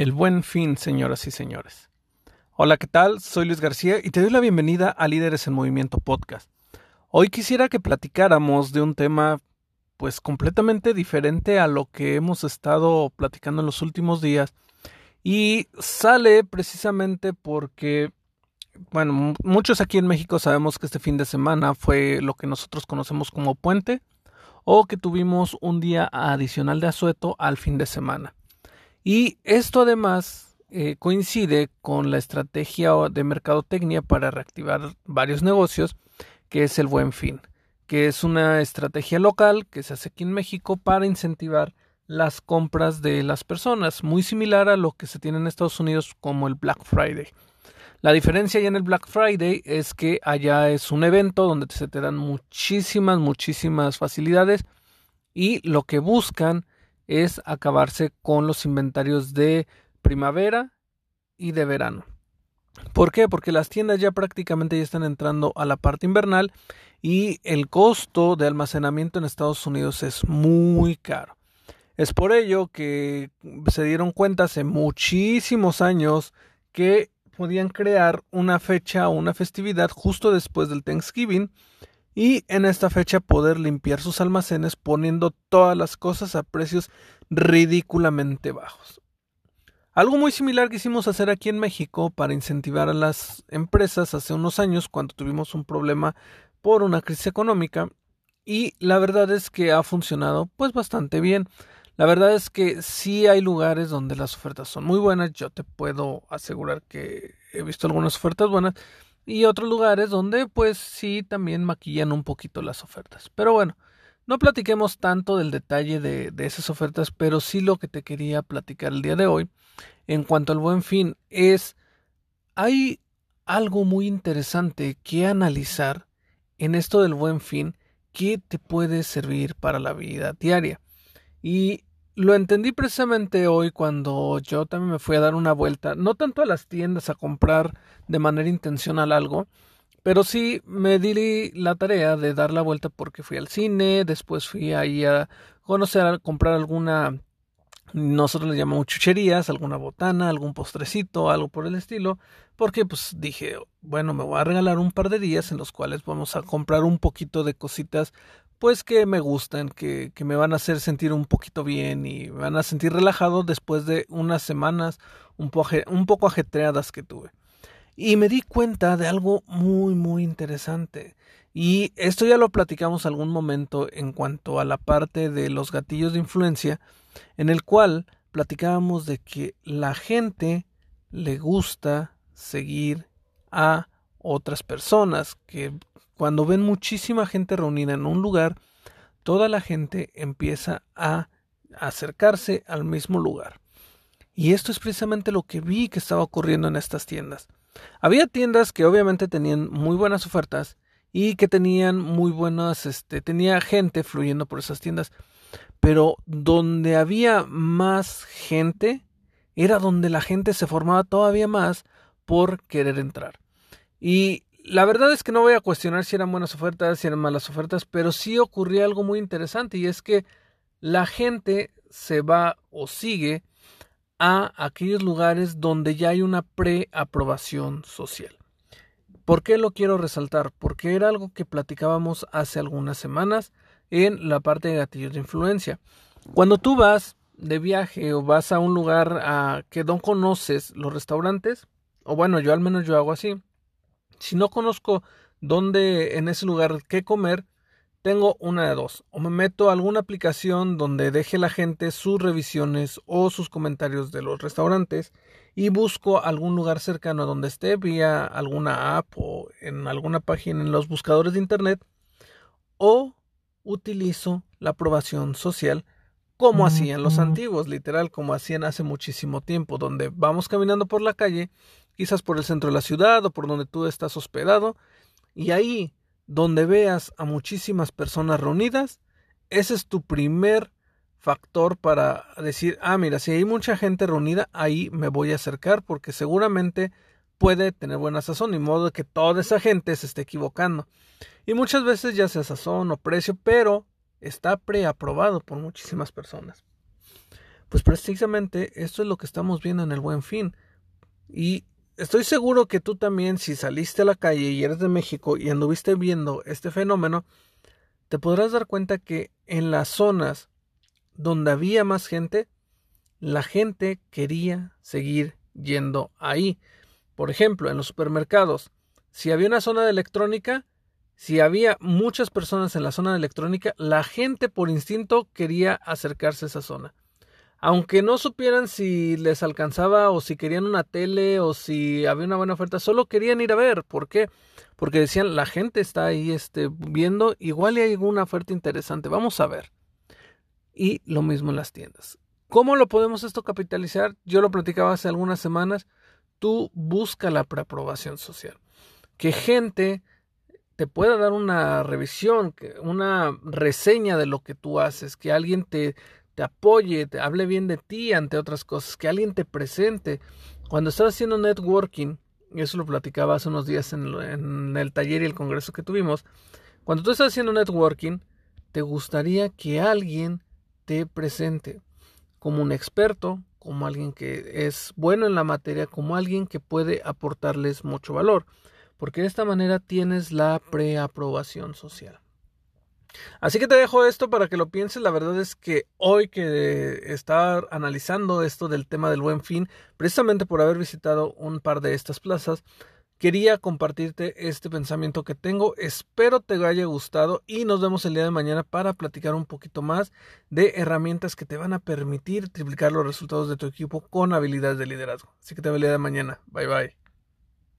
El buen fin, señoras y señores. Hola, ¿qué tal? Soy Luis García y te doy la bienvenida a Líderes en Movimiento Podcast. Hoy quisiera que platicáramos de un tema pues completamente diferente a lo que hemos estado platicando en los últimos días y sale precisamente porque bueno, muchos aquí en México sabemos que este fin de semana fue lo que nosotros conocemos como puente o que tuvimos un día adicional de asueto al fin de semana. Y esto además eh, coincide con la estrategia de mercadotecnia para reactivar varios negocios, que es el buen fin, que es una estrategia local que se hace aquí en México para incentivar las compras de las personas, muy similar a lo que se tiene en Estados Unidos como el Black Friday. La diferencia ya en el Black Friday es que allá es un evento donde se te dan muchísimas, muchísimas facilidades y lo que buscan es acabarse con los inventarios de primavera y de verano. ¿Por qué? Porque las tiendas ya prácticamente ya están entrando a la parte invernal y el costo de almacenamiento en Estados Unidos es muy caro. Es por ello que se dieron cuenta hace muchísimos años que podían crear una fecha o una festividad justo después del Thanksgiving y en esta fecha poder limpiar sus almacenes poniendo todas las cosas a precios ridículamente bajos. Algo muy similar que hicimos hacer aquí en México para incentivar a las empresas hace unos años cuando tuvimos un problema por una crisis económica y la verdad es que ha funcionado pues bastante bien. La verdad es que sí hay lugares donde las ofertas son muy buenas, yo te puedo asegurar que he visto algunas ofertas buenas, y otros lugares donde pues sí también maquillan un poquito las ofertas. Pero bueno, no platiquemos tanto del detalle de, de, esas ofertas, pero sí lo que te quería platicar el día de hoy en cuanto al buen fin es, hay algo muy interesante que analizar en esto del buen fin que te puede servir para la vida diaria. Y lo entendí precisamente hoy cuando yo también me fui a dar una vuelta, no tanto a las tiendas a comprar de manera intencional algo, pero sí me di la tarea de dar la vuelta porque fui al cine, después fui ahí a conocer, a comprar alguna, nosotros le llamamos chucherías, alguna botana, algún postrecito, algo por el estilo, porque pues dije, bueno, me voy a regalar un par de días en los cuales vamos a comprar un poquito de cositas pues que me gustan, que, que, me van a hacer sentir un poquito bien y me van a sentir relajado después de unas semanas un, un poco ajetreadas que tuve. Y me di cuenta de algo muy, muy interesante. Y esto ya lo platicamos algún momento en cuanto a la parte de los gatillos de influencia, en el cual platicábamos de que la gente le gusta seguir a otras personas, que cuando ven muchísima gente reunida en un lugar, toda la gente empieza a acercarse al mismo lugar. Y esto es precisamente lo que vi que estaba ocurriendo en estas tiendas. Había tiendas que obviamente tenían muy buenas ofertas y que tenían muy buenas, este, tenía gente fluyendo por esas tiendas, pero donde había más gente era donde la gente se formaba todavía más por querer entrar. Y la verdad es que no voy a cuestionar si eran buenas ofertas, si eran malas ofertas, pero sí ocurría algo muy interesante y es que la gente se va o sigue a aquellos lugares donde ya hay una preaprobación social. ¿Por qué lo quiero resaltar? Porque era algo que platicábamos hace algunas semanas en la parte de gatillos de influencia. Cuando tú vas de viaje o vas a un lugar a que no conoces los restaurantes, o bueno, yo al menos yo hago así, si no conozco dónde en ese lugar qué comer, tengo una de dos. O me meto a alguna aplicación donde deje la gente sus revisiones o sus comentarios de los restaurantes y busco algún lugar cercano a donde esté vía alguna app o en alguna página en los buscadores de internet o utilizo la aprobación social como hacían los antiguos, literal, como hacían hace muchísimo tiempo, donde vamos caminando por la calle, quizás por el centro de la ciudad o por donde tú estás hospedado, y ahí donde veas a muchísimas personas reunidas, ese es tu primer factor para decir, ah, mira, si hay mucha gente reunida, ahí me voy a acercar porque seguramente puede tener buena sazón, y modo de que toda esa gente se esté equivocando. Y muchas veces ya sea sazón o precio, pero está preaprobado por muchísimas personas. Pues precisamente esto es lo que estamos viendo en el buen fin. Y estoy seguro que tú también, si saliste a la calle y eres de México y anduviste viendo este fenómeno, te podrás dar cuenta que en las zonas donde había más gente, la gente quería seguir yendo ahí. Por ejemplo, en los supermercados, si había una zona de electrónica, si había muchas personas en la zona de electrónica, la gente por instinto quería acercarse a esa zona. Aunque no supieran si les alcanzaba o si querían una tele o si había una buena oferta, solo querían ir a ver. ¿Por qué? Porque decían, la gente está ahí este, viendo, igual hay alguna oferta interesante, vamos a ver. Y lo mismo en las tiendas. ¿Cómo lo podemos esto capitalizar? Yo lo platicaba hace algunas semanas. Tú busca la preaprobación social. Que gente te pueda dar una revisión, una reseña de lo que tú haces, que alguien te, te apoye, te hable bien de ti ante otras cosas, que alguien te presente. Cuando estás haciendo networking, y eso lo platicaba hace unos días en, en el taller y el congreso que tuvimos, cuando tú estás haciendo networking, te gustaría que alguien te presente como un experto, como alguien que es bueno en la materia, como alguien que puede aportarles mucho valor porque de esta manera tienes la preaprobación social. Así que te dejo esto para que lo pienses. La verdad es que hoy que estaba analizando esto del tema del buen fin, precisamente por haber visitado un par de estas plazas, quería compartirte este pensamiento que tengo. Espero te haya gustado y nos vemos el día de mañana para platicar un poquito más de herramientas que te van a permitir triplicar los resultados de tu equipo con habilidades de liderazgo. Así que te veo el día de mañana. Bye bye.